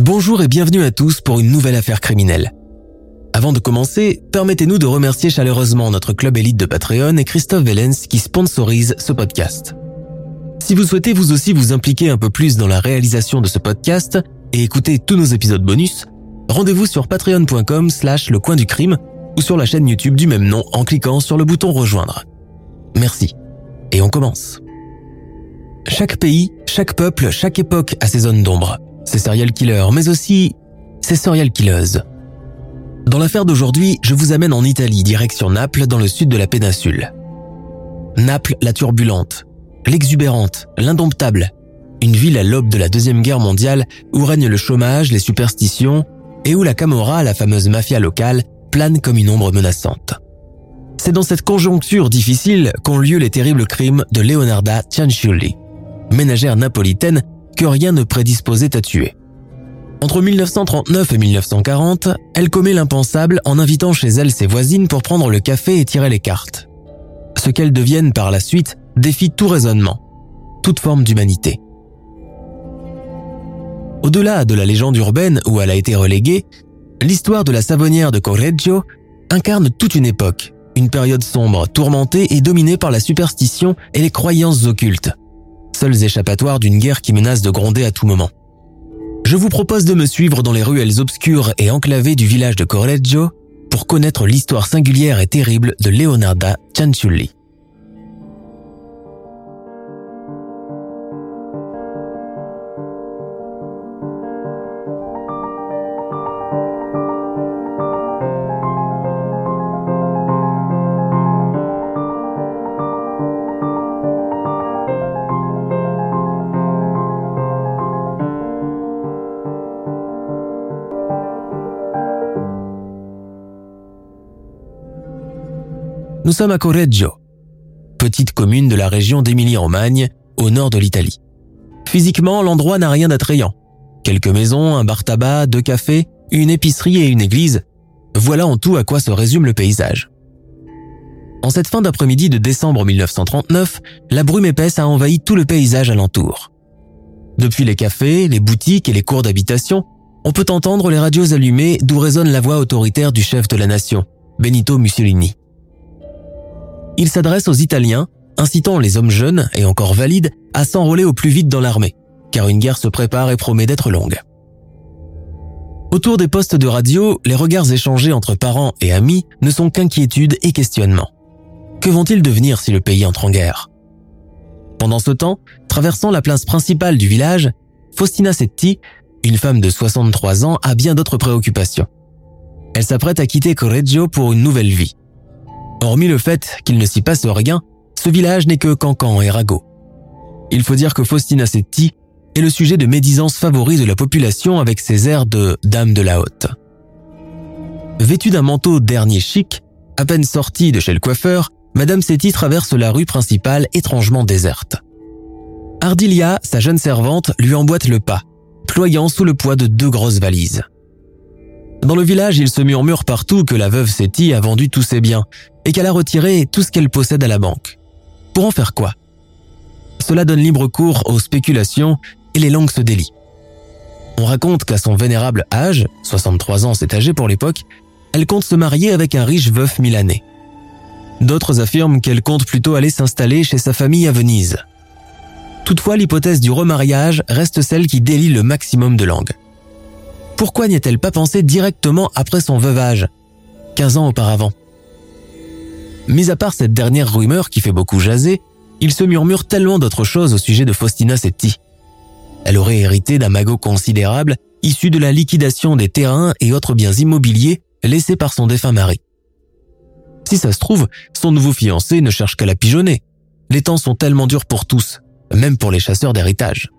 Bonjour et bienvenue à tous pour une nouvelle affaire criminelle. Avant de commencer, permettez-nous de remercier chaleureusement notre club élite de Patreon et Christophe Vellens qui sponsorise ce podcast. Si vous souhaitez vous aussi vous impliquer un peu plus dans la réalisation de ce podcast et écouter tous nos épisodes bonus, rendez-vous sur patreon.com slash le coin du crime ou sur la chaîne YouTube du même nom en cliquant sur le bouton rejoindre. Merci. Et on commence. Chaque pays, chaque peuple, chaque époque a ses zones d'ombre, ses serial killers, mais aussi ses serial killers. Dans l'affaire d'aujourd'hui, je vous amène en Italie, direction Naples, dans le sud de la péninsule. Naples, la turbulente, l'exubérante, l'indomptable. Une ville à l'aube de la Deuxième Guerre mondiale où règne le chômage, les superstitions et où la Camorra, la fameuse mafia locale, plane comme une ombre menaçante. C'est dans cette conjoncture difficile qu'ont lieu les terribles crimes de Leonarda Cianciulli, ménagère napolitaine que rien ne prédisposait à tuer. Entre 1939 et 1940, elle commet l'impensable en invitant chez elle ses voisines pour prendre le café et tirer les cartes. Ce qu'elles deviennent par la suite défie tout raisonnement, toute forme d'humanité. Au-delà de la légende urbaine où elle a été reléguée, l'histoire de la savonnière de Correggio incarne toute une époque, une période sombre, tourmentée et dominée par la superstition et les croyances occultes, échappatoires d'une guerre qui menace de gronder à tout moment. Je vous propose de me suivre dans les ruelles obscures et enclavées du village de Correggio pour connaître l'histoire singulière et terrible de Leonarda Cianciulli. Nous sommes à Correggio, petite commune de la région d'Émilie-Romagne, au nord de l'Italie. Physiquement, l'endroit n'a rien d'attrayant. Quelques maisons, un bar tabac, deux cafés, une épicerie et une église. Voilà en tout à quoi se résume le paysage. En cette fin d'après-midi de décembre 1939, la brume épaisse a envahi tout le paysage alentour. Depuis les cafés, les boutiques et les cours d'habitation, on peut entendre les radios allumées d'où résonne la voix autoritaire du chef de la nation, Benito Mussolini. Il s'adresse aux Italiens, incitant les hommes jeunes et encore valides à s'enrôler au plus vite dans l'armée, car une guerre se prépare et promet d'être longue. Autour des postes de radio, les regards échangés entre parents et amis ne sont qu'inquiétude et questionnement. Que vont-ils devenir si le pays entre en guerre? Pendant ce temps, traversant la place principale du village, Faustina Setti, une femme de 63 ans, a bien d'autres préoccupations. Elle s'apprête à quitter Correggio pour une nouvelle vie. Hormis le fait qu'il ne s'y passe rien, ce village n'est que cancan et ragot. Il faut dire que Faustina Setti est le sujet de médisance favori de la population avec ses airs de dame de la haute. Vêtue d'un manteau dernier chic, à peine sortie de chez le coiffeur, Madame Setti traverse la rue principale étrangement déserte. Ardilia, sa jeune servante, lui emboîte le pas, ployant sous le poids de deux grosses valises. Dans le village, il se murmure partout que la veuve Setti a vendu tous ses biens et qu'elle a retiré tout ce qu'elle possède à la banque. Pour en faire quoi? Cela donne libre cours aux spéculations et les langues se délient. On raconte qu'à son vénérable âge, 63 ans c'est âgé pour l'époque, elle compte se marier avec un riche veuf milanais. D'autres affirment qu'elle compte plutôt aller s'installer chez sa famille à Venise. Toutefois, l'hypothèse du remariage reste celle qui délie le maximum de langues pourquoi n'y a-t-elle pas pensé directement après son veuvage, 15 ans auparavant Mis à part cette dernière rumeur qui fait beaucoup jaser, il se murmure tellement d'autres choses au sujet de Faustina Setti. Elle aurait hérité d'un magot considérable issu de la liquidation des terrains et autres biens immobiliers laissés par son défunt mari. Si ça se trouve, son nouveau fiancé ne cherche qu'à la pigeonner. Les temps sont tellement durs pour tous, même pour les chasseurs d'héritage.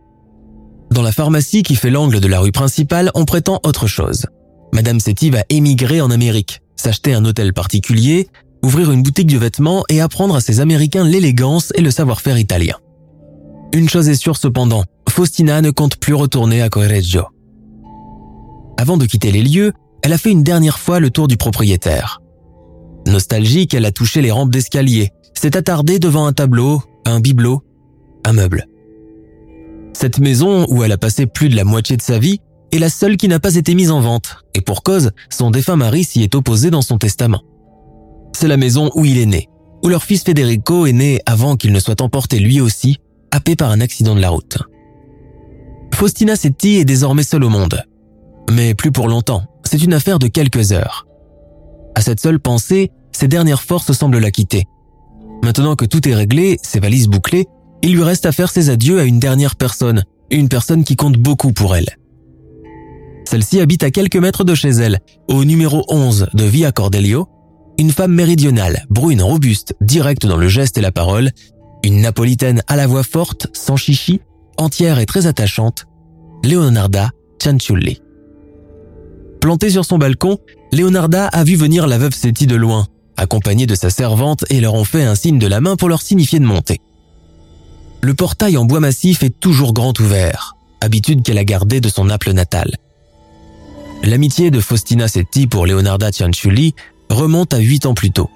Dans la pharmacie qui fait l'angle de la rue principale, on prétend autre chose. Madame Setti va émigrer en Amérique, s'acheter un hôtel particulier, ouvrir une boutique de vêtements et apprendre à ses Américains l'élégance et le savoir-faire italien. Une chose est sûre cependant, Faustina ne compte plus retourner à Correggio. Avant de quitter les lieux, elle a fait une dernière fois le tour du propriétaire. Nostalgique, elle a touché les rampes d'escalier, s'est attardée devant un tableau, un bibelot, un meuble. Cette maison, où elle a passé plus de la moitié de sa vie, est la seule qui n'a pas été mise en vente, et pour cause, son défunt mari s'y est opposé dans son testament. C'est la maison où il est né, où leur fils Federico est né avant qu'il ne soit emporté lui aussi, happé par un accident de la route. Faustina Setti est désormais seule au monde. Mais plus pour longtemps, c'est une affaire de quelques heures. À cette seule pensée, ses dernières forces semblent la quitter. Maintenant que tout est réglé, ses valises bouclées, il lui reste à faire ses adieux à une dernière personne, une personne qui compte beaucoup pour elle. Celle-ci habite à quelques mètres de chez elle, au numéro 11 de Via Cordelio, une femme méridionale, brune, robuste, directe dans le geste et la parole, une napolitaine à la voix forte, sans chichi, entière et très attachante, Leonarda Cianciulli. Plantée sur son balcon, Leonarda a vu venir la veuve Setti de loin, accompagnée de sa servante et leur ont fait un signe de la main pour leur signifier de monter. Le portail en bois massif est toujours grand ouvert, habitude qu'elle a gardée de son Naples natal. L'amitié de Faustina Setti pour Leonarda Cianciulli remonte à huit ans plus tôt.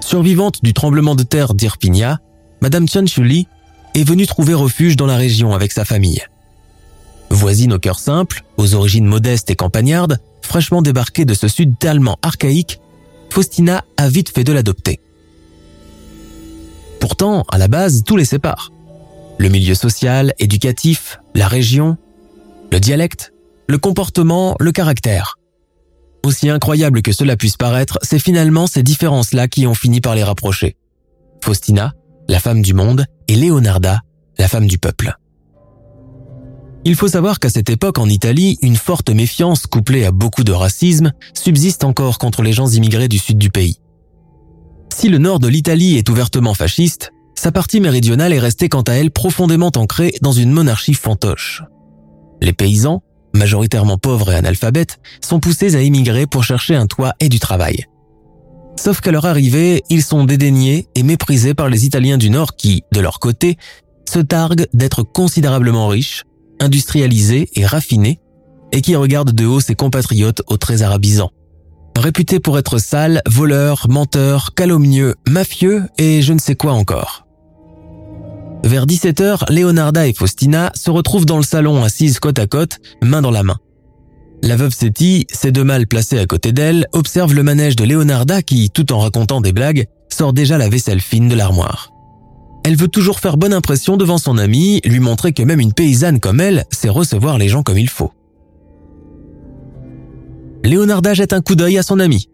Survivante du tremblement de terre d'Irpinia, Madame Cianciulli est venue trouver refuge dans la région avec sa famille. Voisine au cœur simple, aux origines modestes et campagnardes, fraîchement débarquée de ce sud tellement archaïque, Faustina a vite fait de l'adopter. Pourtant, à la base, tout les sépare. Le milieu social, éducatif, la région, le dialecte, le comportement, le caractère. Aussi incroyable que cela puisse paraître, c'est finalement ces différences-là qui ont fini par les rapprocher. Faustina, la femme du monde, et Leonarda, la femme du peuple. Il faut savoir qu'à cette époque en Italie, une forte méfiance couplée à beaucoup de racisme subsiste encore contre les gens immigrés du sud du pays. Si le nord de l'Italie est ouvertement fasciste, sa partie méridionale est restée quant à elle profondément ancrée dans une monarchie fantoche. Les paysans, majoritairement pauvres et analphabètes, sont poussés à émigrer pour chercher un toit et du travail. Sauf qu'à leur arrivée, ils sont dédaignés et méprisés par les Italiens du Nord qui, de leur côté, se targuent d'être considérablement riches, industrialisés et raffinés, et qui regardent de haut ses compatriotes aux traits arabisants. Réputés pour être sales, voleurs, menteurs, calomnieux, mafieux et je ne sais quoi encore. Vers 17h, Leonarda et Faustina se retrouvent dans le salon assises côte à côte, main dans la main. La veuve Setti, ses deux mâles placés à côté d'elle, observe le manège de Leonarda qui, tout en racontant des blagues, sort déjà la vaisselle fine de l'armoire. Elle veut toujours faire bonne impression devant son amie, lui montrer que même une paysanne comme elle sait recevoir les gens comme il faut. Leonarda jette un coup d'œil à son amie.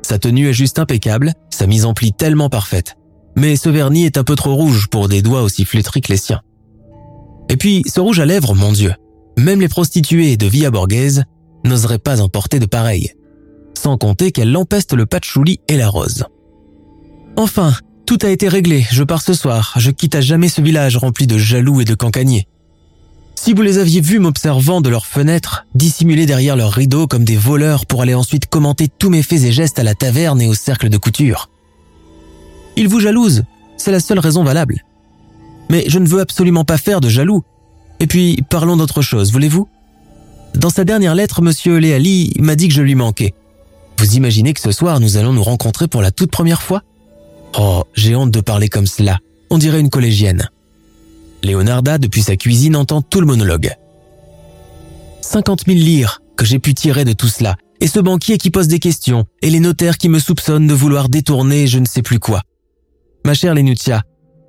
Sa tenue est juste impeccable, sa mise en pli tellement parfaite mais ce vernis est un peu trop rouge pour des doigts aussi flétris que les siens. Et puis, ce rouge à lèvres, mon Dieu, même les prostituées de Villa Borghese n'oseraient pas en porter de pareil, sans compter qu'elle l'empeste le patchouli et la rose. Enfin, tout a été réglé, je pars ce soir, je quitte à jamais ce village rempli de jaloux et de cancaniers. Si vous les aviez vus m'observant de leurs fenêtres, dissimulés derrière leurs rideaux comme des voleurs pour aller ensuite commenter tous mes faits et gestes à la taverne et au cercle de couture, il vous jalouse, c'est la seule raison valable. Mais je ne veux absolument pas faire de jaloux. Et puis, parlons d'autre chose, voulez-vous? Dans sa dernière lettre, monsieur Léali m'a dit que je lui manquais. Vous imaginez que ce soir, nous allons nous rencontrer pour la toute première fois? Oh, j'ai honte de parler comme cela. On dirait une collégienne. Leonarda, depuis sa cuisine, entend tout le monologue. 50 000 lire que j'ai pu tirer de tout cela, et ce banquier qui pose des questions, et les notaires qui me soupçonnent de vouloir détourner je ne sais plus quoi. Ma chère Lenutia,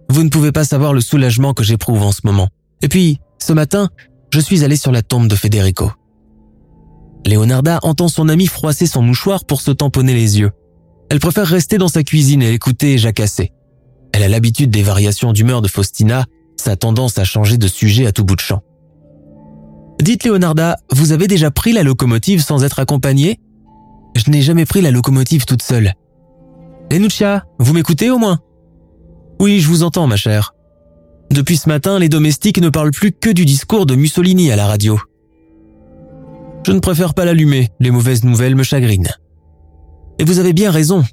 vous ne pouvez pas savoir le soulagement que j'éprouve en ce moment. Et puis, ce matin, je suis allé sur la tombe de Federico. Leonarda entend son ami froisser son mouchoir pour se tamponner les yeux. Elle préfère rester dans sa cuisine et écouter jacasser. Elle a l'habitude des variations d'humeur de Faustina, sa tendance à changer de sujet à tout bout de champ. Dites Leonarda, vous avez déjà pris la locomotive sans être accompagnée? Je n'ai jamais pris la locomotive toute seule. Lenuccia, vous m'écoutez au moins? Oui, je vous entends, ma chère. Depuis ce matin, les domestiques ne parlent plus que du discours de Mussolini à la radio. Je ne préfère pas l'allumer, les mauvaises nouvelles me chagrinent. Et vous avez bien raison.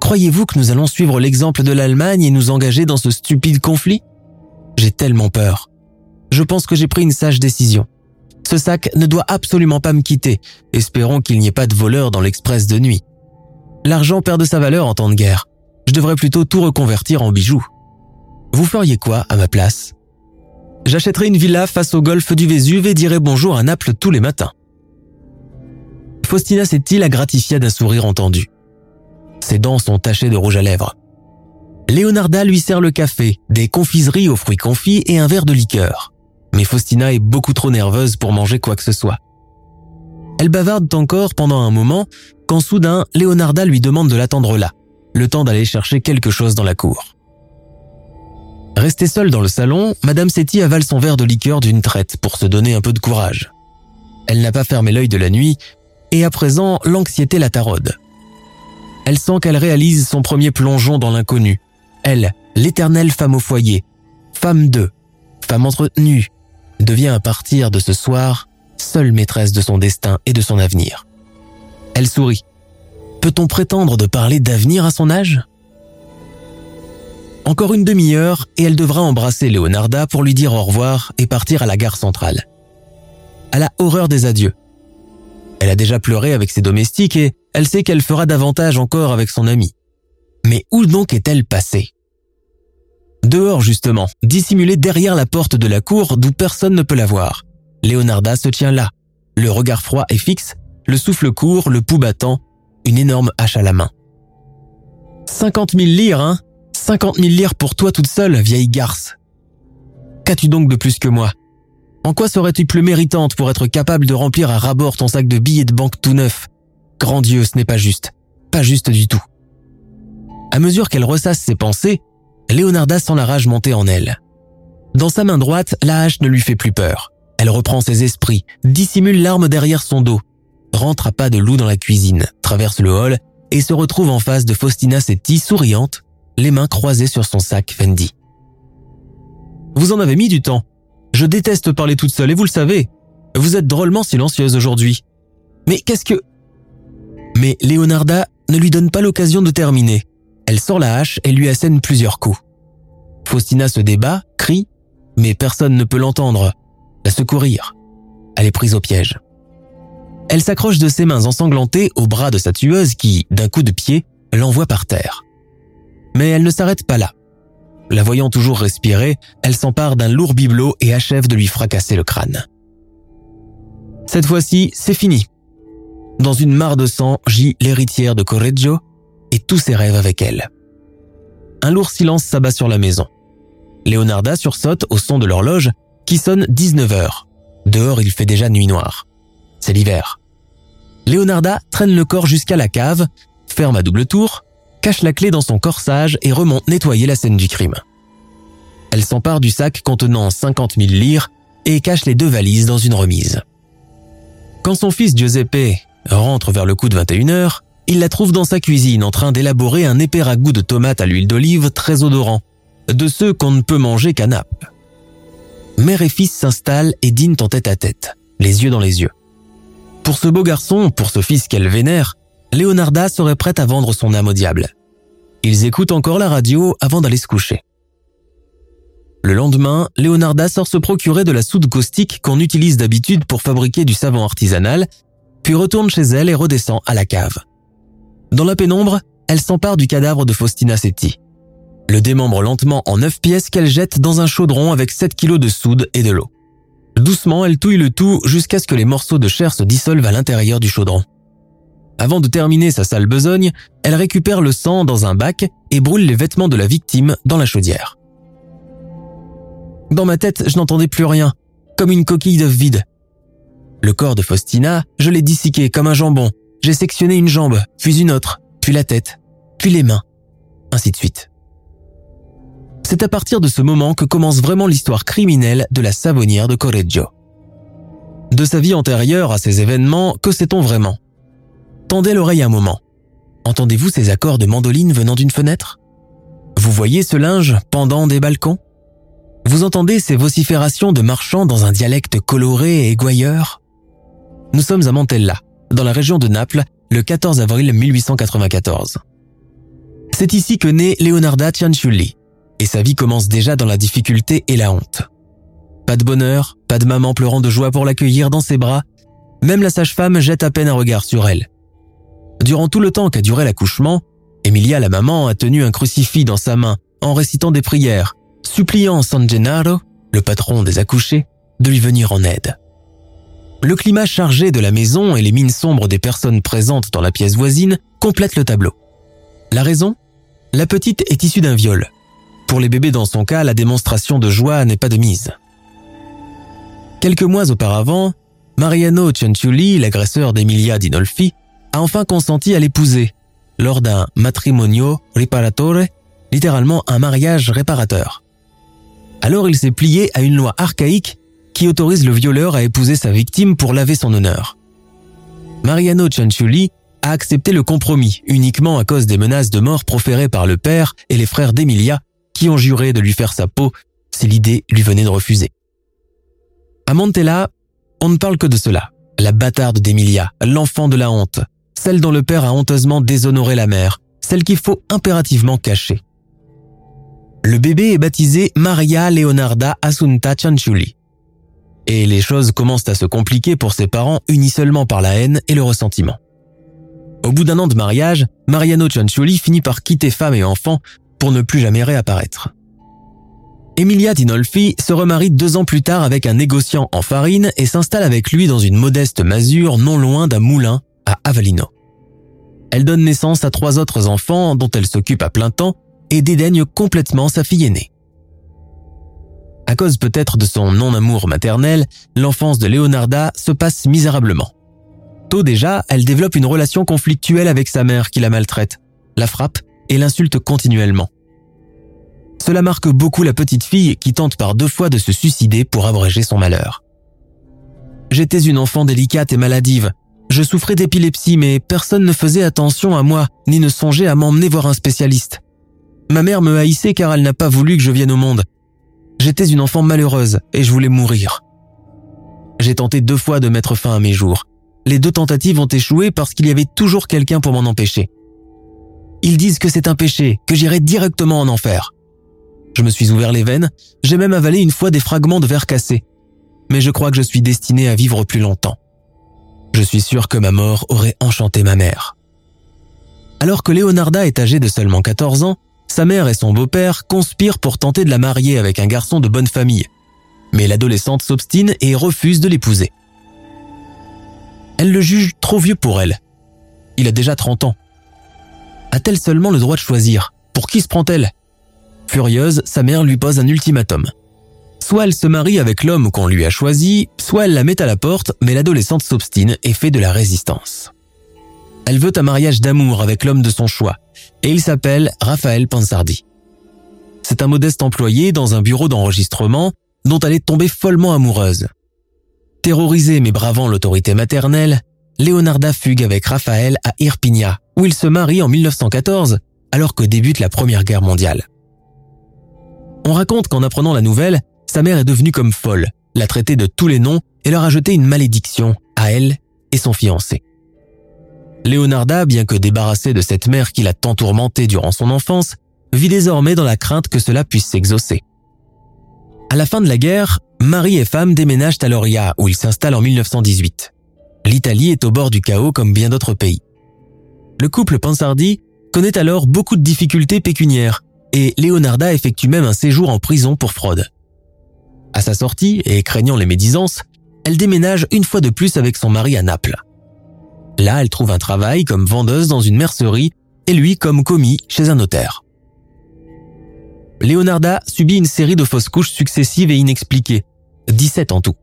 Croyez-vous que nous allons suivre l'exemple de l'Allemagne et nous engager dans ce stupide conflit? J'ai tellement peur. Je pense que j'ai pris une sage décision. Ce sac ne doit absolument pas me quitter. Espérons qu'il n'y ait pas de voleurs dans l'express de nuit. L'argent perd de sa valeur en temps de guerre. Je devrais plutôt tout reconvertir en bijoux. Vous feriez quoi à ma place? J'achèterais une villa face au golfe du Vésuve et dirais bonjour à Naples tous les matins. Faustina s'est-il la gratifia d'un sourire entendu? Ses dents sont tachées de rouge à lèvres. Leonarda lui sert le café, des confiseries aux fruits confits et un verre de liqueur. Mais Faustina est beaucoup trop nerveuse pour manger quoi que ce soit. Elle bavarde encore pendant un moment, quand soudain, Leonarda lui demande de l'attendre là, le temps d'aller chercher quelque chose dans la cour. Restée seule dans le salon, Madame Setti avale son verre de liqueur d'une traite pour se donner un peu de courage. Elle n'a pas fermé l'œil de la nuit, et à présent, l'anxiété la taraude. Elle sent qu'elle réalise son premier plongeon dans l'inconnu. Elle, l'éternelle femme au foyer, femme d'eux, femme entretenue, devient à partir de ce soir seule maîtresse de son destin et de son avenir. Elle sourit. Peut-on prétendre de parler d'avenir à son âge? Encore une demi-heure et elle devra embrasser Leonarda pour lui dire au revoir et partir à la gare centrale. Elle a horreur des adieux. Elle a déjà pleuré avec ses domestiques et elle sait qu'elle fera davantage encore avec son ami. Mais où donc est-elle passée? Dehors justement, dissimulée derrière la porte de la cour d'où personne ne peut la voir. Leonarda se tient là, le regard froid et fixe, le souffle court, le pouls battant, une énorme hache à la main. 50 000 lires, hein 50 000 lires pour toi toute seule, vieille garce. Qu'as-tu donc de plus que moi? En quoi serais-tu plus méritante pour être capable de remplir à rabord ton sac de billets de banque tout neuf? Grand Dieu, ce n'est pas juste. Pas juste du tout. À mesure qu'elle ressasse ses pensées, Leonarda sent la rage monter en elle. Dans sa main droite, la hache ne lui fait plus peur. Elle reprend ses esprits, dissimule l'arme derrière son dos, rentre à pas de loup dans la cuisine, traverse le hall et se retrouve en face de Faustina Setti souriante, les mains croisées sur son sac Fendi. Vous en avez mis du temps. Je déteste parler toute seule et vous le savez. Vous êtes drôlement silencieuse aujourd'hui. Mais qu'est-ce que... Mais Leonarda ne lui donne pas l'occasion de terminer. Elle sort la hache et lui assène plusieurs coups. Faustina se débat, crie, mais personne ne peut l'entendre la secourir. Elle est prise au piège. Elle s'accroche de ses mains ensanglantées au bras de sa tueuse qui, d'un coup de pied, l'envoie par terre. Mais elle ne s'arrête pas là. La voyant toujours respirer, elle s'empare d'un lourd bibelot et achève de lui fracasser le crâne. Cette fois-ci, c'est fini. Dans une mare de sang gît l'héritière de Correggio et tous ses rêves avec elle. Un lourd silence s'abat sur la maison. Leonarda sursaute au son de l'horloge qui sonne 19 heures. Dehors, il fait déjà nuit noire. C'est l'hiver. Leonarda traîne le corps jusqu'à la cave, ferme à double tour, cache la clé dans son corsage et remonte nettoyer la scène du crime. Elle s'empare du sac contenant 50 000 lires et cache les deux valises dans une remise. Quand son fils Giuseppe rentre vers le coup de 21 heures, il la trouve dans sa cuisine en train d'élaborer un épais ragoût de tomates à l'huile d'olive très odorant, de ceux qu'on ne peut manger qu'à Naples mère et fils s'installent et dînent en tête à tête, les yeux dans les yeux. Pour ce beau garçon, pour ce fils qu'elle vénère, Leonarda serait prête à vendre son âme au diable. Ils écoutent encore la radio avant d'aller se coucher. Le lendemain, Leonarda sort se procurer de la soude caustique qu'on utilise d'habitude pour fabriquer du savon artisanal, puis retourne chez elle et redescend à la cave. Dans la pénombre, elle s'empare du cadavre de Faustina Setti le démembre lentement en neuf pièces qu'elle jette dans un chaudron avec 7 kilos de soude et de l'eau. Doucement, elle touille le tout jusqu'à ce que les morceaux de chair se dissolvent à l'intérieur du chaudron. Avant de terminer sa sale besogne, elle récupère le sang dans un bac et brûle les vêtements de la victime dans la chaudière. Dans ma tête, je n'entendais plus rien, comme une coquille d'œuf vide. Le corps de Faustina, je l'ai disséqué comme un jambon. J'ai sectionné une jambe, puis une autre, puis la tête, puis les mains, ainsi de suite. C'est à partir de ce moment que commence vraiment l'histoire criminelle de la savonnière de Correggio. De sa vie antérieure à ces événements, que sait-on vraiment? Tendez l'oreille un moment. entendez-vous ces accords de mandoline venant d'une fenêtre? Vous voyez ce linge pendant des balcons? Vous entendez ces vociférations de marchands dans un dialecte coloré et égoyeur Nous sommes à Montella, dans la région de Naples, le 14 avril 1894. C'est ici que naît Leonarda Cianciulli, et sa vie commence déjà dans la difficulté et la honte. Pas de bonheur, pas de maman pleurant de joie pour l'accueillir dans ses bras, même la sage-femme jette à peine un regard sur elle. Durant tout le temps qu'a duré l'accouchement, Emilia la maman a tenu un crucifix dans sa main en récitant des prières, suppliant San Gennaro, le patron des accouchés, de lui venir en aide. Le climat chargé de la maison et les mines sombres des personnes présentes dans la pièce voisine complètent le tableau. La raison? La petite est issue d'un viol. Pour les bébés dans son cas, la démonstration de joie n'est pas de mise. Quelques mois auparavant, Mariano Cianciulli, l'agresseur d'Emilia Dinolfi, a enfin consenti à l'épouser lors d'un matrimonio riparatore, littéralement un mariage réparateur. Alors il s'est plié à une loi archaïque qui autorise le violeur à épouser sa victime pour laver son honneur. Mariano Cianciulli a accepté le compromis uniquement à cause des menaces de mort proférées par le père et les frères d'Emilia qui ont juré de lui faire sa peau si l'idée lui venait de refuser. À Montella, on ne parle que de cela. La bâtarde d'Emilia, l'enfant de la honte, celle dont le père a honteusement déshonoré la mère, celle qu'il faut impérativement cacher. Le bébé est baptisé Maria Leonarda Assunta Cianciulli. Et les choses commencent à se compliquer pour ses parents unis seulement par la haine et le ressentiment. Au bout d'un an de mariage, Mariano Cianciulli finit par quitter femme et enfant pour ne plus jamais réapparaître. Emilia Dinolfi se remarie deux ans plus tard avec un négociant en farine et s'installe avec lui dans une modeste masure non loin d'un moulin à Avellino. Elle donne naissance à trois autres enfants dont elle s'occupe à plein temps et dédaigne complètement sa fille aînée. À cause peut-être de son non-amour maternel, l'enfance de Leonarda se passe misérablement. Tôt déjà, elle développe une relation conflictuelle avec sa mère qui la maltraite, la frappe et l'insulte continuellement. Cela marque beaucoup la petite fille qui tente par deux fois de se suicider pour abréger son malheur. J'étais une enfant délicate et maladive. Je souffrais d'épilepsie mais personne ne faisait attention à moi ni ne songeait à m'emmener voir un spécialiste. Ma mère me haïssait car elle n'a pas voulu que je vienne au monde. J'étais une enfant malheureuse et je voulais mourir. J'ai tenté deux fois de mettre fin à mes jours. Les deux tentatives ont échoué parce qu'il y avait toujours quelqu'un pour m'en empêcher. Ils disent que c'est un péché, que j'irai directement en enfer. Je me suis ouvert les veines, j'ai même avalé une fois des fragments de verre cassé. Mais je crois que je suis destiné à vivre plus longtemps. Je suis sûr que ma mort aurait enchanté ma mère. Alors que Leonarda est âgée de seulement 14 ans, sa mère et son beau-père conspirent pour tenter de la marier avec un garçon de bonne famille. Mais l'adolescente s'obstine et refuse de l'épouser. Elle le juge trop vieux pour elle. Il a déjà 30 ans. A-t-elle seulement le droit de choisir? Pour qui se prend-elle? Furieuse, sa mère lui pose un ultimatum. Soit elle se marie avec l'homme qu'on lui a choisi, soit elle la met à la porte, mais l'adolescente s'obstine et fait de la résistance. Elle veut un mariage d'amour avec l'homme de son choix, et il s'appelle Raphaël Pansardi. C'est un modeste employé dans un bureau d'enregistrement dont elle est tombée follement amoureuse. Terrorisée mais bravant l'autorité maternelle, Leonarda fugue avec Raphaël à Irpinia, où il se marie en 1914, alors que débute la Première Guerre mondiale. On raconte qu'en apprenant la nouvelle, sa mère est devenue comme folle, l'a traité de tous les noms et leur a jeté une malédiction à elle et son fiancé. Leonarda, bien que débarrassée de cette mère qui l'a tant tourmentée durant son enfance, vit désormais dans la crainte que cela puisse s'exaucer. À la fin de la guerre, mari et femme déménagent à Loria où ils s'installent en 1918. L'Italie est au bord du chaos comme bien d'autres pays. Le couple Pansardi connaît alors beaucoup de difficultés pécuniaires et Leonarda effectue même un séjour en prison pour fraude. À sa sortie, et craignant les médisances, elle déménage une fois de plus avec son mari à Naples. Là, elle trouve un travail comme vendeuse dans une mercerie et lui comme commis chez un notaire. Leonarda subit une série de fausses couches successives et inexpliquées, 17 en tout,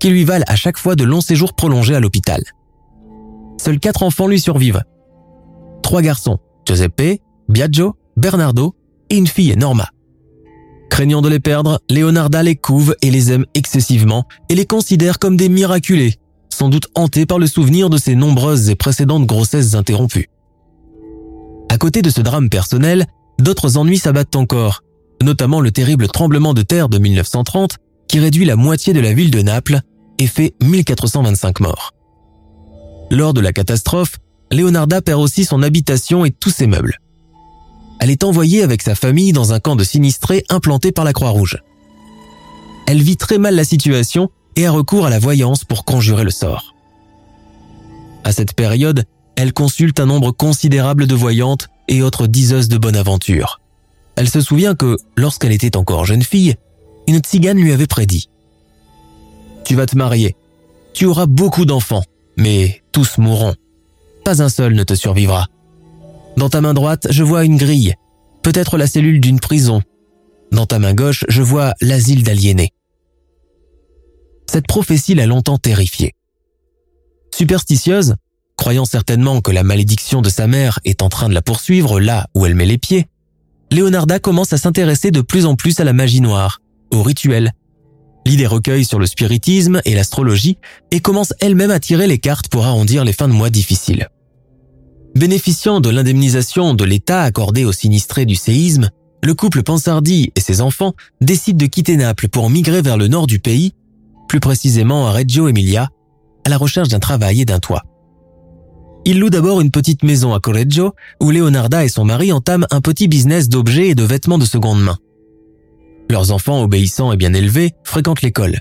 qui lui valent à chaque fois de longs séjours prolongés à l'hôpital. Seuls quatre enfants lui survivent. Trois garçons, Giuseppe, Biagio, Bernardo et une fille, Norma. Craignant de les perdre, Leonarda les couve et les aime excessivement et les considère comme des miraculés, sans doute hantés par le souvenir de ses nombreuses et précédentes grossesses interrompues. À côté de ce drame personnel, d'autres ennuis s'abattent encore, notamment le terrible tremblement de terre de 1930 qui réduit la moitié de la ville de Naples et fait 1425 morts. Lors de la catastrophe, Leonarda perd aussi son habitation et tous ses meubles. Elle est envoyée avec sa famille dans un camp de sinistrés implanté par la Croix-Rouge. Elle vit très mal la situation et a recours à la voyance pour conjurer le sort. À cette période, elle consulte un nombre considérable de voyantes et autres diseuses de bonne aventure. Elle se souvient que, lorsqu'elle était encore jeune fille, une tzigane lui avait prédit ⁇ Tu vas te marier, tu auras beaucoup d'enfants, mais tous mourront. Pas un seul ne te survivra. Dans ta main droite, je vois une grille, peut-être la cellule d'une prison. Dans ta main gauche, je vois l'asile d'aliénés. Cette prophétie l'a longtemps terrifiée. Superstitieuse, croyant certainement que la malédiction de sa mère est en train de la poursuivre là où elle met les pieds, Leonarda commence à s'intéresser de plus en plus à la magie noire, au rituel. L'idée recueille sur le spiritisme et l'astrologie et commence elle-même à tirer les cartes pour arrondir les fins de mois difficiles. Bénéficiant de l'indemnisation de l'État accordée aux sinistrés du séisme, le couple Pansardi et ses enfants décident de quitter Naples pour migrer vers le nord du pays, plus précisément à Reggio Emilia, à la recherche d'un travail et d'un toit. Ils louent d'abord une petite maison à Correggio où Leonarda et son mari entament un petit business d'objets et de vêtements de seconde main. Leurs enfants obéissants et bien élevés fréquentent l'école.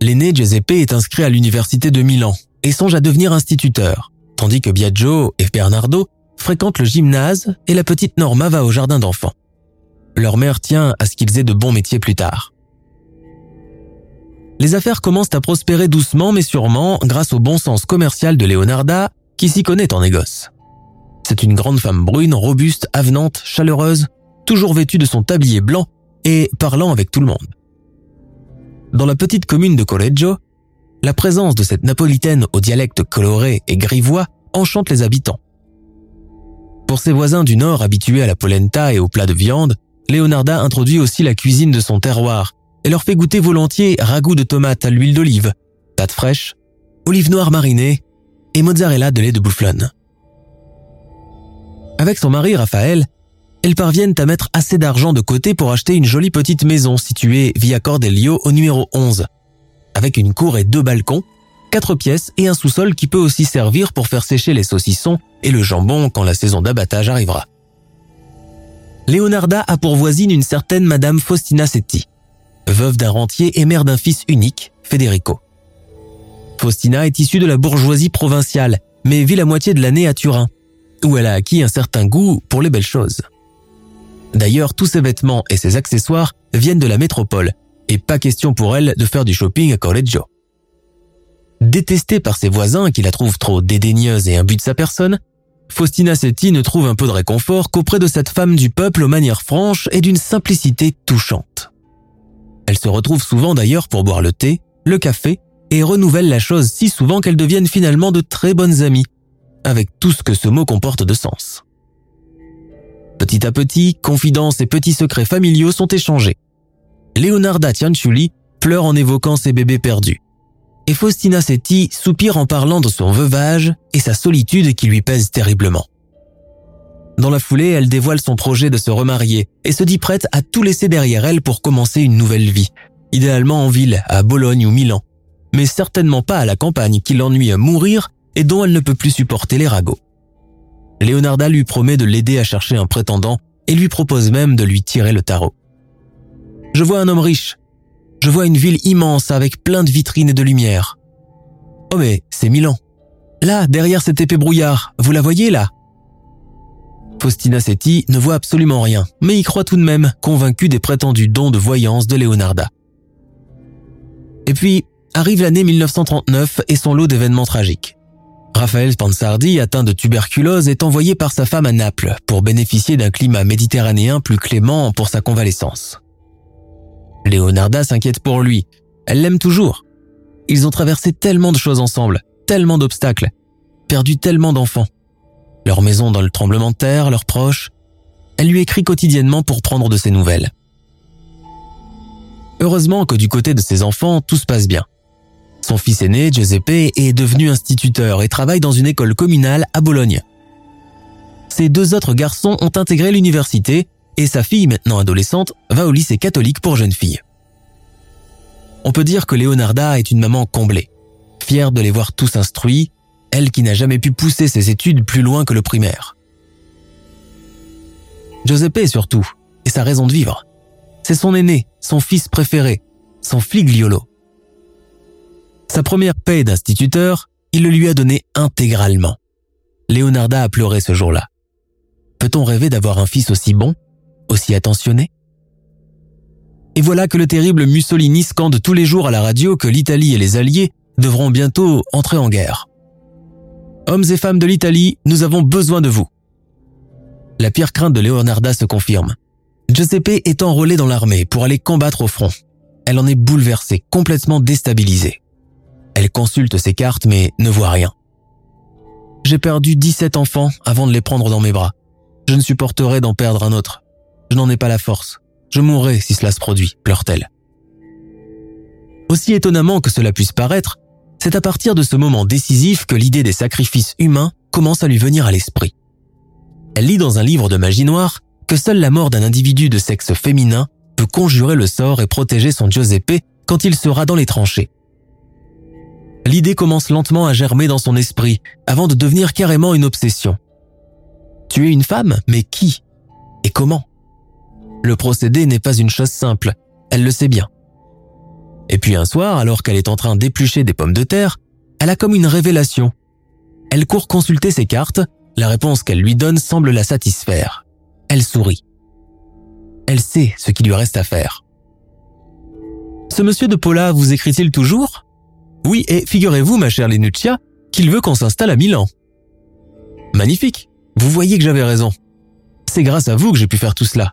L'aîné Giuseppe est inscrit à l'université de Milan et songe à devenir instituteur, tandis que Biagio et Bernardo fréquentent le gymnase et la petite Norma va au jardin d'enfants. Leur mère tient à ce qu'ils aient de bons métiers plus tard. Les affaires commencent à prospérer doucement mais sûrement grâce au bon sens commercial de Leonarda qui s'y connaît en négoce. C'est une grande femme brune, robuste, avenante, chaleureuse, toujours vêtue de son tablier blanc et parlant avec tout le monde. Dans la petite commune de Correggio, la présence de cette napolitaine au dialecte coloré et grivois enchante les habitants. Pour ses voisins du Nord habitués à la polenta et aux plats de viande, Leonarda introduit aussi la cuisine de son terroir et leur fait goûter volontiers ragoût de tomates à l'huile d'olive, pâtes fraîches, olives noires marinées et mozzarella de lait de bufflone. Avec son mari Raphaël, elles parviennent à mettre assez d'argent de côté pour acheter une jolie petite maison située via Cordelio au numéro 11, avec une cour et deux balcons, quatre pièces et un sous-sol qui peut aussi servir pour faire sécher les saucissons et le jambon quand la saison d'abattage arrivera. Leonarda a pour voisine une certaine Madame Faustina Setti, veuve d'un rentier et mère d'un fils unique, Federico. Faustina est issue de la bourgeoisie provinciale, mais vit la moitié de l'année à Turin, où elle a acquis un certain goût pour les belles choses. D'ailleurs, tous ses vêtements et ses accessoires viennent de la métropole, et pas question pour elle de faire du shopping à Correggio. Détestée par ses voisins qui la trouvent trop dédaigneuse et imbue de sa personne, Faustina Setti ne trouve un peu de réconfort qu'auprès de cette femme du peuple aux manières franches et d'une simplicité touchante. Elle se retrouve souvent d'ailleurs pour boire le thé, le café et renouvelle la chose si souvent qu'elles deviennent finalement de très bonnes amies, avec tout ce que ce mot comporte de sens. Petit à petit, confidences et petits secrets familiaux sont échangés. Leonarda Cianciulli pleure en évoquant ses bébés perdus. Et Faustina Setti soupire en parlant de son veuvage et sa solitude qui lui pèse terriblement. Dans la foulée, elle dévoile son projet de se remarier et se dit prête à tout laisser derrière elle pour commencer une nouvelle vie, idéalement en ville, à Bologne ou Milan, mais certainement pas à la campagne qui l'ennuie à mourir et dont elle ne peut plus supporter les ragots. Leonarda lui promet de l'aider à chercher un prétendant et lui propose même de lui tirer le tarot. Je vois un homme riche. Je vois une ville immense avec plein de vitrines et de lumière. Oh mais c'est Milan. Là, derrière cette épée brouillard, vous la voyez là? Faustina Setti ne voit absolument rien, mais y croit tout de même, convaincue des prétendus dons de voyance de Leonarda. Et puis, arrive l'année 1939 et son lot d'événements tragiques. Raphaël Spansardi, atteint de tuberculose, est envoyé par sa femme à Naples pour bénéficier d'un climat méditerranéen plus clément pour sa convalescence. Leonarda s'inquiète pour lui. Elle l'aime toujours. Ils ont traversé tellement de choses ensemble, tellement d'obstacles, perdu tellement d'enfants leur maison dans le tremblement de terre, leurs proches. Elle lui écrit quotidiennement pour prendre de ses nouvelles. Heureusement que du côté de ses enfants, tout se passe bien. Son fils aîné, Giuseppe, est devenu instituteur et travaille dans une école communale à Bologne. ses deux autres garçons ont intégré l'université et sa fille, maintenant adolescente, va au lycée catholique pour jeunes filles. On peut dire que Leonarda est une maman comblée, fière de les voir tous instruits, elle qui n'a jamais pu pousser ses études plus loin que le primaire. Giuseppe surtout, et sa raison de vivre. C'est son aîné, son fils préféré, son fligliolo. Sa première paie d'instituteur, il le lui a donné intégralement. Leonarda a pleuré ce jour-là. Peut-on rêver d'avoir un fils aussi bon, aussi attentionné Et voilà que le terrible Mussolini scande tous les jours à la radio que l'Italie et les Alliés devront bientôt entrer en guerre. Hommes et femmes de l'Italie, nous avons besoin de vous. La pire crainte de Leonarda se confirme. Giuseppe est enrôlé dans l'armée pour aller combattre au front. Elle en est bouleversée, complètement déstabilisée. Elle consulte ses cartes mais ne voit rien. J'ai perdu 17 enfants avant de les prendre dans mes bras. Je ne supporterai d'en perdre un autre. Je n'en ai pas la force. Je mourrai si cela se produit, pleure-t-elle. Aussi étonnamment que cela puisse paraître, c'est à partir de ce moment décisif que l'idée des sacrifices humains commence à lui venir à l'esprit. Elle lit dans un livre de magie noire que seule la mort d'un individu de sexe féminin peut conjurer le sort et protéger son Giuseppe quand il sera dans les tranchées l'idée commence lentement à germer dans son esprit avant de devenir carrément une obsession. Tu es une femme, mais qui? Et comment? Le procédé n'est pas une chose simple, elle le sait bien. Et puis un soir, alors qu'elle est en train d'éplucher des pommes de terre, elle a comme une révélation. Elle court consulter ses cartes, la réponse qu'elle lui donne semble la satisfaire. Elle sourit. Elle sait ce qu'il lui reste à faire. Ce monsieur de Paula vous écrit-il toujours? Oui, et figurez-vous, ma chère Lenuccia, qu'il veut qu'on s'installe à Milan. Magnifique. Vous voyez que j'avais raison. C'est grâce à vous que j'ai pu faire tout cela.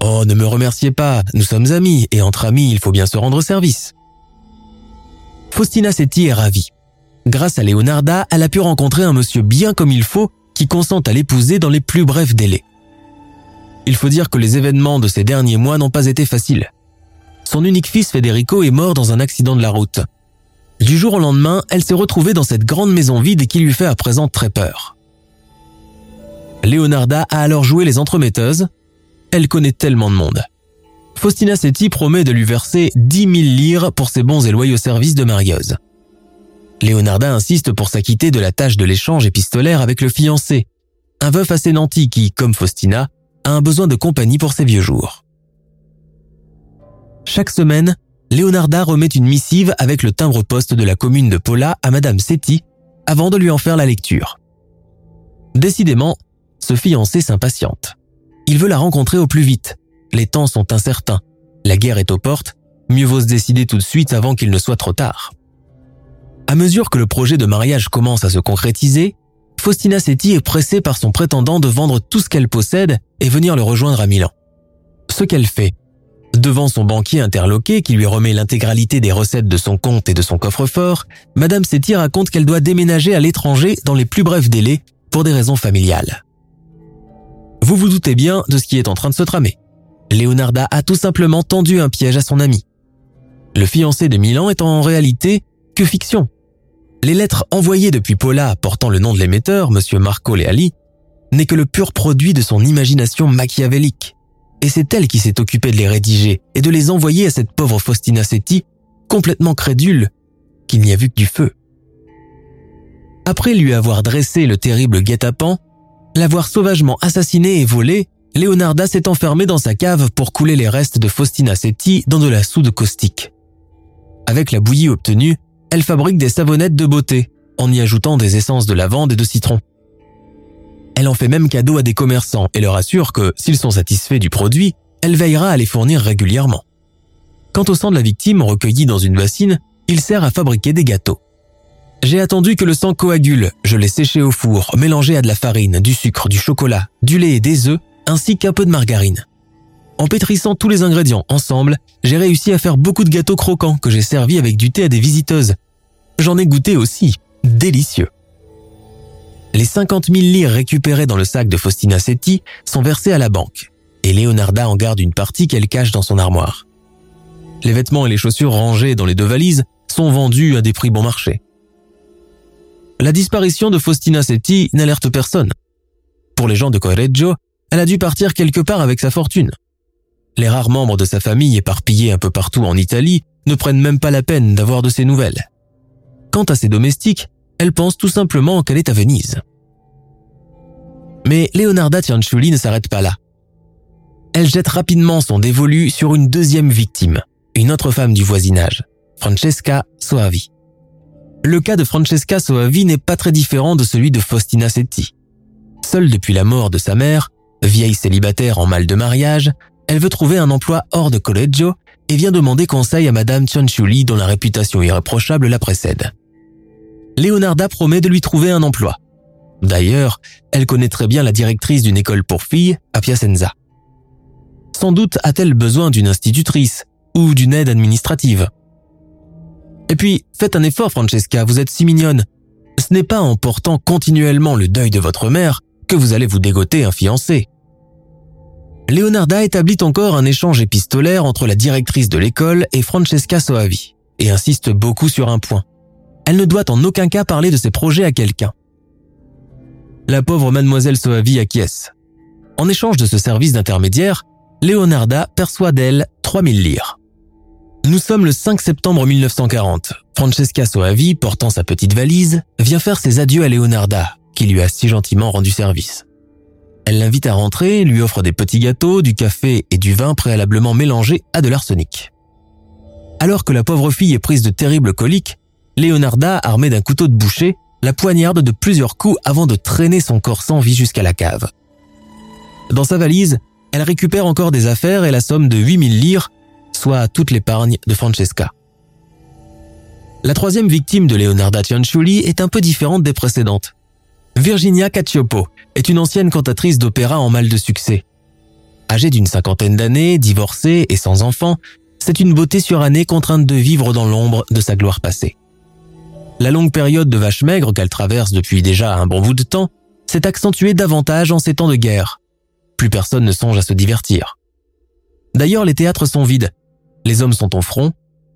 Oh, ne me remerciez pas, nous sommes amis, et entre amis, il faut bien se rendre service. Faustina Setti est ravie. Grâce à Leonarda, elle a pu rencontrer un monsieur bien comme il faut qui consent à l'épouser dans les plus brefs délais. Il faut dire que les événements de ces derniers mois n'ont pas été faciles. Son unique fils Federico est mort dans un accident de la route. Du jour au lendemain, elle s'est retrouvée dans cette grande maison vide qui lui fait à présent très peur. Leonarda a alors joué les entremetteuses. Elle connaît tellement de monde. Faustina Setti promet de lui verser 10 000 lire pour ses bons et loyaux services de marieuse. Leonarda insiste pour s'acquitter de la tâche de l'échange épistolaire avec le fiancé, un veuf assez nanti qui, comme Faustina, a un besoin de compagnie pour ses vieux jours. Chaque semaine, Leonarda remet une missive avec le timbre-poste de la commune de Paula à Madame Setti avant de lui en faire la lecture. Décidément, ce fiancé s'impatiente. Il veut la rencontrer au plus vite. Les temps sont incertains. La guerre est aux portes. Mieux vaut se décider tout de suite avant qu'il ne soit trop tard. À mesure que le projet de mariage commence à se concrétiser, Faustina Setti est pressée par son prétendant de vendre tout ce qu'elle possède et venir le rejoindre à Milan. Ce qu'elle fait, Devant son banquier interloqué qui lui remet l'intégralité des recettes de son compte et de son coffre-fort, Madame Setti raconte qu'elle doit déménager à l'étranger dans les plus brefs délais pour des raisons familiales. Vous vous doutez bien de ce qui est en train de se tramer. Leonarda a tout simplement tendu un piège à son ami. Le fiancé de Milan est en réalité que fiction. Les lettres envoyées depuis Paula portant le nom de l'émetteur, M. Marco Leali, n'est que le pur produit de son imagination machiavélique et c'est elle qui s'est occupée de les rédiger et de les envoyer à cette pauvre Faustina Setti, complètement crédule qu'il n'y a vu que du feu. Après lui avoir dressé le terrible guet-apens, l'avoir sauvagement assassiné et volé, Leonarda s'est enfermée dans sa cave pour couler les restes de Faustina Setti dans de la soude caustique. Avec la bouillie obtenue, elle fabrique des savonnettes de beauté, en y ajoutant des essences de lavande et de citron. Elle en fait même cadeau à des commerçants et leur assure que, s'ils sont satisfaits du produit, elle veillera à les fournir régulièrement. Quant au sang de la victime recueilli dans une bassine, il sert à fabriquer des gâteaux. J'ai attendu que le sang coagule, je l'ai séché au four, mélangé à de la farine, du sucre, du chocolat, du lait et des œufs, ainsi qu'un peu de margarine. En pétrissant tous les ingrédients ensemble, j'ai réussi à faire beaucoup de gâteaux croquants que j'ai servis avec du thé à des visiteuses. J'en ai goûté aussi. Délicieux. Les 50 000 lire récupérées dans le sac de Faustina Setti sont versées à la banque, et Leonarda en garde une partie qu'elle cache dans son armoire. Les vêtements et les chaussures rangés dans les deux valises sont vendus à des prix bon marché. La disparition de Faustina Setti n'alerte personne. pour les gens de Correggio, elle a dû partir quelque part avec sa fortune. Les rares membres de sa famille éparpillés un peu partout en Italie ne prennent même pas la peine d'avoir de ses nouvelles. Quant à ses domestiques, elle pense tout simplement qu'elle est à Venise. Mais Leonarda Cianciulli ne s'arrête pas là. Elle jette rapidement son dévolu sur une deuxième victime, une autre femme du voisinage, Francesca Soavi. Le cas de Francesca Soavi n'est pas très différent de celui de Faustina Setti. Seule depuis la mort de sa mère, vieille célibataire en mal de mariage, elle veut trouver un emploi hors de collegio et vient demander conseil à Madame Cianciulli dont la réputation irréprochable la précède. Leonarda promet de lui trouver un emploi. D'ailleurs, elle connaît très bien la directrice d'une école pour filles à Piacenza. Sans doute a-t-elle besoin d'une institutrice ou d'une aide administrative. Et puis, faites un effort, Francesca, vous êtes si mignonne. Ce n'est pas en portant continuellement le deuil de votre mère que vous allez vous dégoter un fiancé. Leonarda établit encore un échange épistolaire entre la directrice de l'école et Francesca Soavi, et insiste beaucoup sur un point. Elle ne doit en aucun cas parler de ses projets à quelqu'un. La pauvre mademoiselle Soavi acquiesce. En échange de ce service d'intermédiaire, Leonarda perçoit d'elle 3000 lire. Nous sommes le 5 septembre 1940. Francesca Soavi, portant sa petite valise, vient faire ses adieux à Leonarda, qui lui a si gentiment rendu service. Elle l'invite à rentrer, lui offre des petits gâteaux, du café et du vin préalablement mélangés à de l'arsenic. Alors que la pauvre fille est prise de terribles coliques, Leonarda, armée d'un couteau de boucher, la poignarde de plusieurs coups avant de traîner son corps sans vie jusqu'à la cave. Dans sa valise, elle récupère encore des affaires et la somme de 8000 lire, soit toute l'épargne de Francesca. La troisième victime de Leonarda Cianciulli est un peu différente des précédentes. Virginia Cacioppo est une ancienne cantatrice d'opéra en mal de succès. Âgée d'une cinquantaine d'années, divorcée et sans enfant, c'est une beauté surannée contrainte de vivre dans l'ombre de sa gloire passée. La longue période de vache maigre qu'elle traverse depuis déjà un bon bout de temps s'est accentuée davantage en ces temps de guerre. Plus personne ne songe à se divertir. D'ailleurs, les théâtres sont vides. Les hommes sont au front,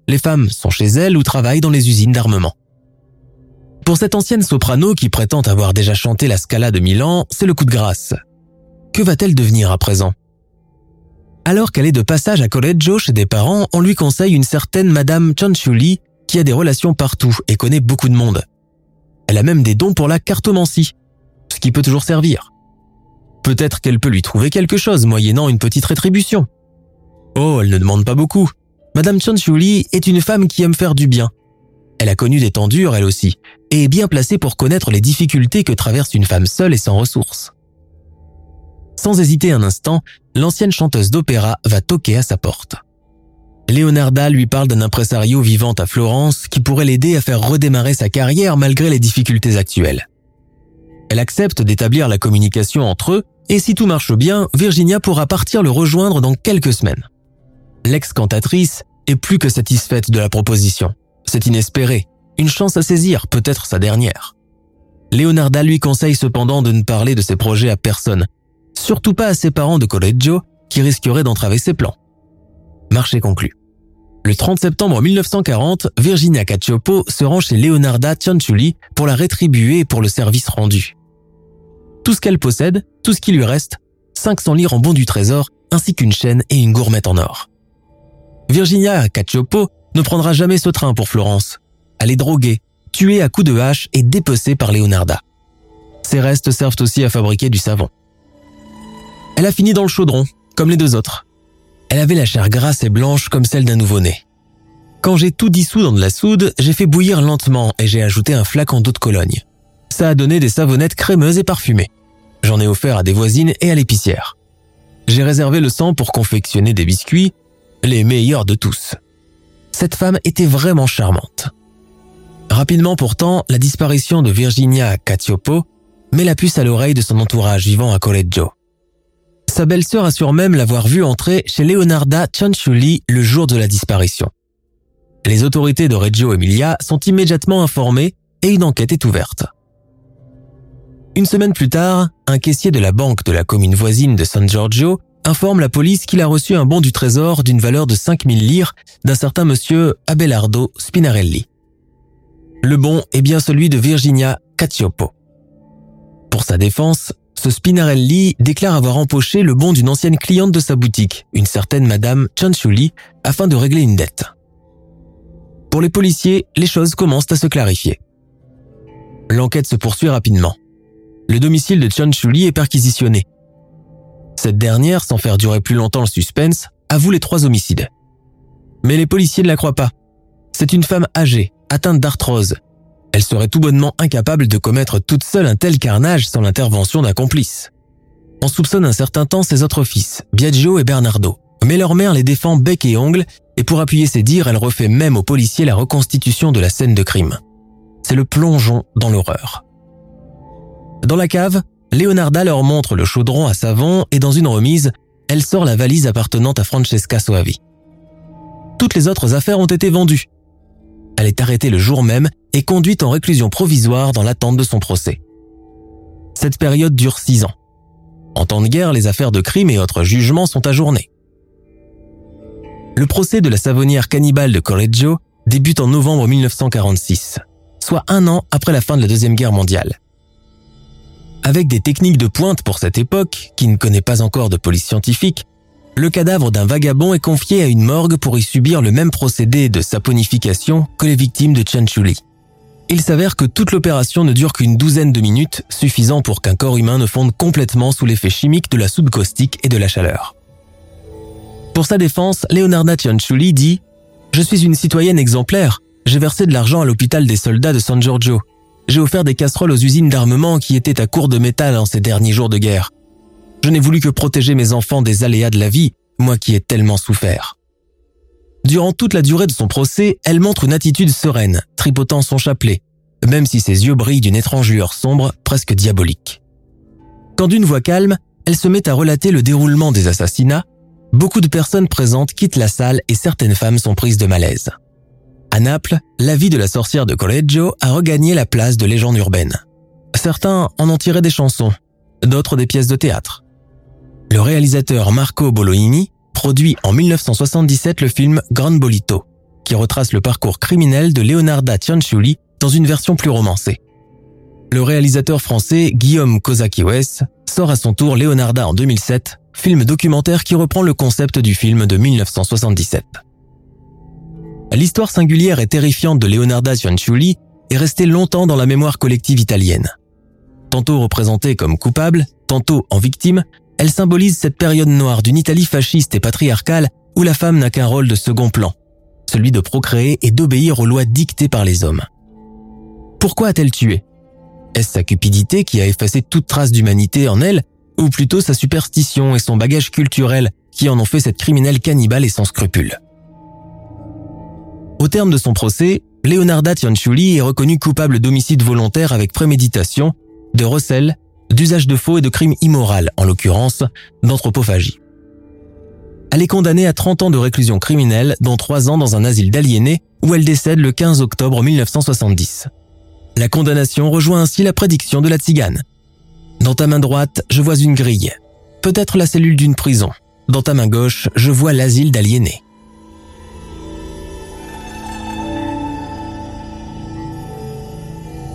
les femmes sont chez elles ou travaillent dans les usines d'armement. Pour cette ancienne soprano qui prétend avoir déjà chanté la Scala de Milan, c'est le coup de grâce. Que va-t-elle devenir à présent? Alors qu'elle est de passage à Correggio chez des parents, on lui conseille une certaine Madame Cianciulli qui a des relations partout et connaît beaucoup de monde. Elle a même des dons pour la cartomancie, ce qui peut toujours servir. Peut-être qu'elle peut lui trouver quelque chose moyennant une petite rétribution. Oh, elle ne demande pas beaucoup. Madame Cianciulli est une femme qui aime faire du bien elle a connu des temps durs, elle aussi, et est bien placée pour connaître les difficultés que traverse une femme seule et sans ressources. Sans hésiter un instant, l'ancienne chanteuse d'opéra va toquer à sa porte. Leonarda lui parle d'un impresario vivant à Florence qui pourrait l'aider à faire redémarrer sa carrière malgré les difficultés actuelles. Elle accepte d'établir la communication entre eux et si tout marche bien, Virginia pourra partir le rejoindre dans quelques semaines. L'ex-cantatrice est plus que satisfaite de la proposition. C'est inespéré, une chance à saisir, peut-être sa dernière. Leonarda lui conseille cependant de ne parler de ses projets à personne, surtout pas à ses parents de Correggio qui risqueraient d'entraver ses plans. Marché conclu. Le 30 septembre 1940, Virginia Cacioppo se rend chez Leonarda Cianciulli pour la rétribuer pour le service rendu. Tout ce qu'elle possède, tout ce qui lui reste, 500 lire en bon du trésor, ainsi qu'une chaîne et une gourmette en or. Virginia Cacioppo ne prendra jamais ce train pour Florence. Elle est droguée, tuée à coups de hache et dépecée par Leonarda. Ses restes servent aussi à fabriquer du savon. Elle a fini dans le chaudron, comme les deux autres. Elle avait la chair grasse et blanche comme celle d'un nouveau-né. Quand j'ai tout dissous dans de la soude, j'ai fait bouillir lentement et j'ai ajouté un flacon d'eau de Cologne. Ça a donné des savonnettes crémeuses et parfumées. J'en ai offert à des voisines et à l'épicière. J'ai réservé le sang pour confectionner des biscuits, les meilleurs de tous. Cette femme était vraiment charmante. Rapidement pourtant, la disparition de Virginia Cacioppo met la puce à l'oreille de son entourage vivant à Correggio. Sa belle-sœur assure même l'avoir vue entrer chez Leonarda Cianciulli le jour de la disparition. Les autorités de Reggio Emilia sont immédiatement informées et une enquête est ouverte. Une semaine plus tard, un caissier de la banque de la commune voisine de San Giorgio informe la police qu'il a reçu un bon du trésor d'une valeur de 5000 lire d'un certain monsieur Abelardo Spinarelli. Le bon est bien celui de Virginia Cacioppo. Pour sa défense, ce Spinarelli déclare avoir empoché le bon d'une ancienne cliente de sa boutique, une certaine Madame Chanchuli, afin de régler une dette. Pour les policiers, les choses commencent à se clarifier. L'enquête se poursuit rapidement. Le domicile de Chanchuli est perquisitionné. Cette dernière, sans faire durer plus longtemps le suspense, avoue les trois homicides. Mais les policiers ne la croient pas. C'est une femme âgée, atteinte d'arthrose. Elle serait tout bonnement incapable de commettre toute seule un tel carnage sans l'intervention d'un complice. On soupçonne un certain temps ses autres fils, Biagio et Bernardo. Mais leur mère les défend bec et ongle, et pour appuyer ses dires, elle refait même aux policiers la reconstitution de la scène de crime. C'est le plongeon dans l'horreur. Dans la cave, Leonarda leur montre le chaudron à savon et dans une remise, elle sort la valise appartenant à Francesca Soavi. Toutes les autres affaires ont été vendues. Elle est arrêtée le jour même et conduite en réclusion provisoire dans l'attente de son procès. Cette période dure six ans. En temps de guerre, les affaires de crime et autres jugements sont ajournés. Le procès de la savonnière cannibale de Correggio débute en novembre 1946, soit un an après la fin de la Deuxième Guerre mondiale. Avec des techniques de pointe pour cette époque, qui ne connaît pas encore de police scientifique, le cadavre d'un vagabond est confié à une morgue pour y subir le même procédé de saponification que les victimes de Chanchuli. Il s'avère que toute l'opération ne dure qu'une douzaine de minutes, suffisant pour qu'un corps humain ne fonde complètement sous l'effet chimique de la soude caustique et de la chaleur. Pour sa défense, Leonarda Cianciulli dit « Je suis une citoyenne exemplaire. J'ai versé de l'argent à l'hôpital des soldats de San Giorgio. J'ai offert des casseroles aux usines d'armement qui étaient à court de métal en ces derniers jours de guerre. Je n'ai voulu que protéger mes enfants des aléas de la vie, moi qui ai tellement souffert. Durant toute la durée de son procès, elle montre une attitude sereine, tripotant son chapelet, même si ses yeux brillent d'une étrange lueur sombre, presque diabolique. Quand d'une voix calme, elle se met à relater le déroulement des assassinats, beaucoup de personnes présentes quittent la salle et certaines femmes sont prises de malaise. À Naples, la vie de la sorcière de Correggio a regagné la place de légende urbaine. Certains en ont tiré des chansons, d'autres des pièces de théâtre. Le réalisateur Marco Bolognini produit en 1977 le film Grand Bolito, qui retrace le parcours criminel de Leonarda Cianciulli dans une version plus romancée. Le réalisateur français Guillaume Kozakiwes sort à son tour Leonarda en 2007, film documentaire qui reprend le concept du film de 1977. L'histoire singulière et terrifiante de Leonarda Cianciulli est restée longtemps dans la mémoire collective italienne. Tantôt représentée comme coupable, tantôt en victime, elle symbolise cette période noire d'une Italie fasciste et patriarcale où la femme n'a qu'un rôle de second plan, celui de procréer et d'obéir aux lois dictées par les hommes. Pourquoi a-t-elle tué? Est-ce sa cupidité qui a effacé toute trace d'humanité en elle, ou plutôt sa superstition et son bagage culturel qui en ont fait cette criminelle cannibale et sans scrupules? Au terme de son procès, Leonarda Cianciulli est reconnue coupable d'homicide volontaire avec préméditation, de recel, d'usage de faux et de crimes immoral, en l'occurrence d'anthropophagie. Elle est condamnée à 30 ans de réclusion criminelle, dont 3 ans dans un asile d'aliénés, où elle décède le 15 octobre 1970. La condamnation rejoint ainsi la prédiction de la tzigane. Dans ta main droite, je vois une grille, peut-être la cellule d'une prison. Dans ta main gauche, je vois l'asile d'aliénés.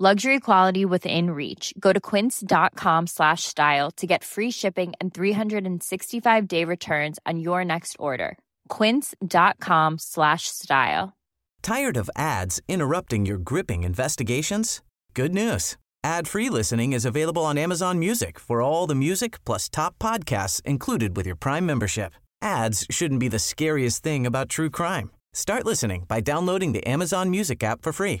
Luxury quality within reach. Go to quince.com slash style to get free shipping and 365 day returns on your next order. Quince.com slash style. Tired of ads interrupting your gripping investigations? Good news. Ad-free listening is available on Amazon Music for all the music plus top podcasts included with your Prime membership. Ads shouldn't be the scariest thing about true crime. Start listening by downloading the Amazon Music app for free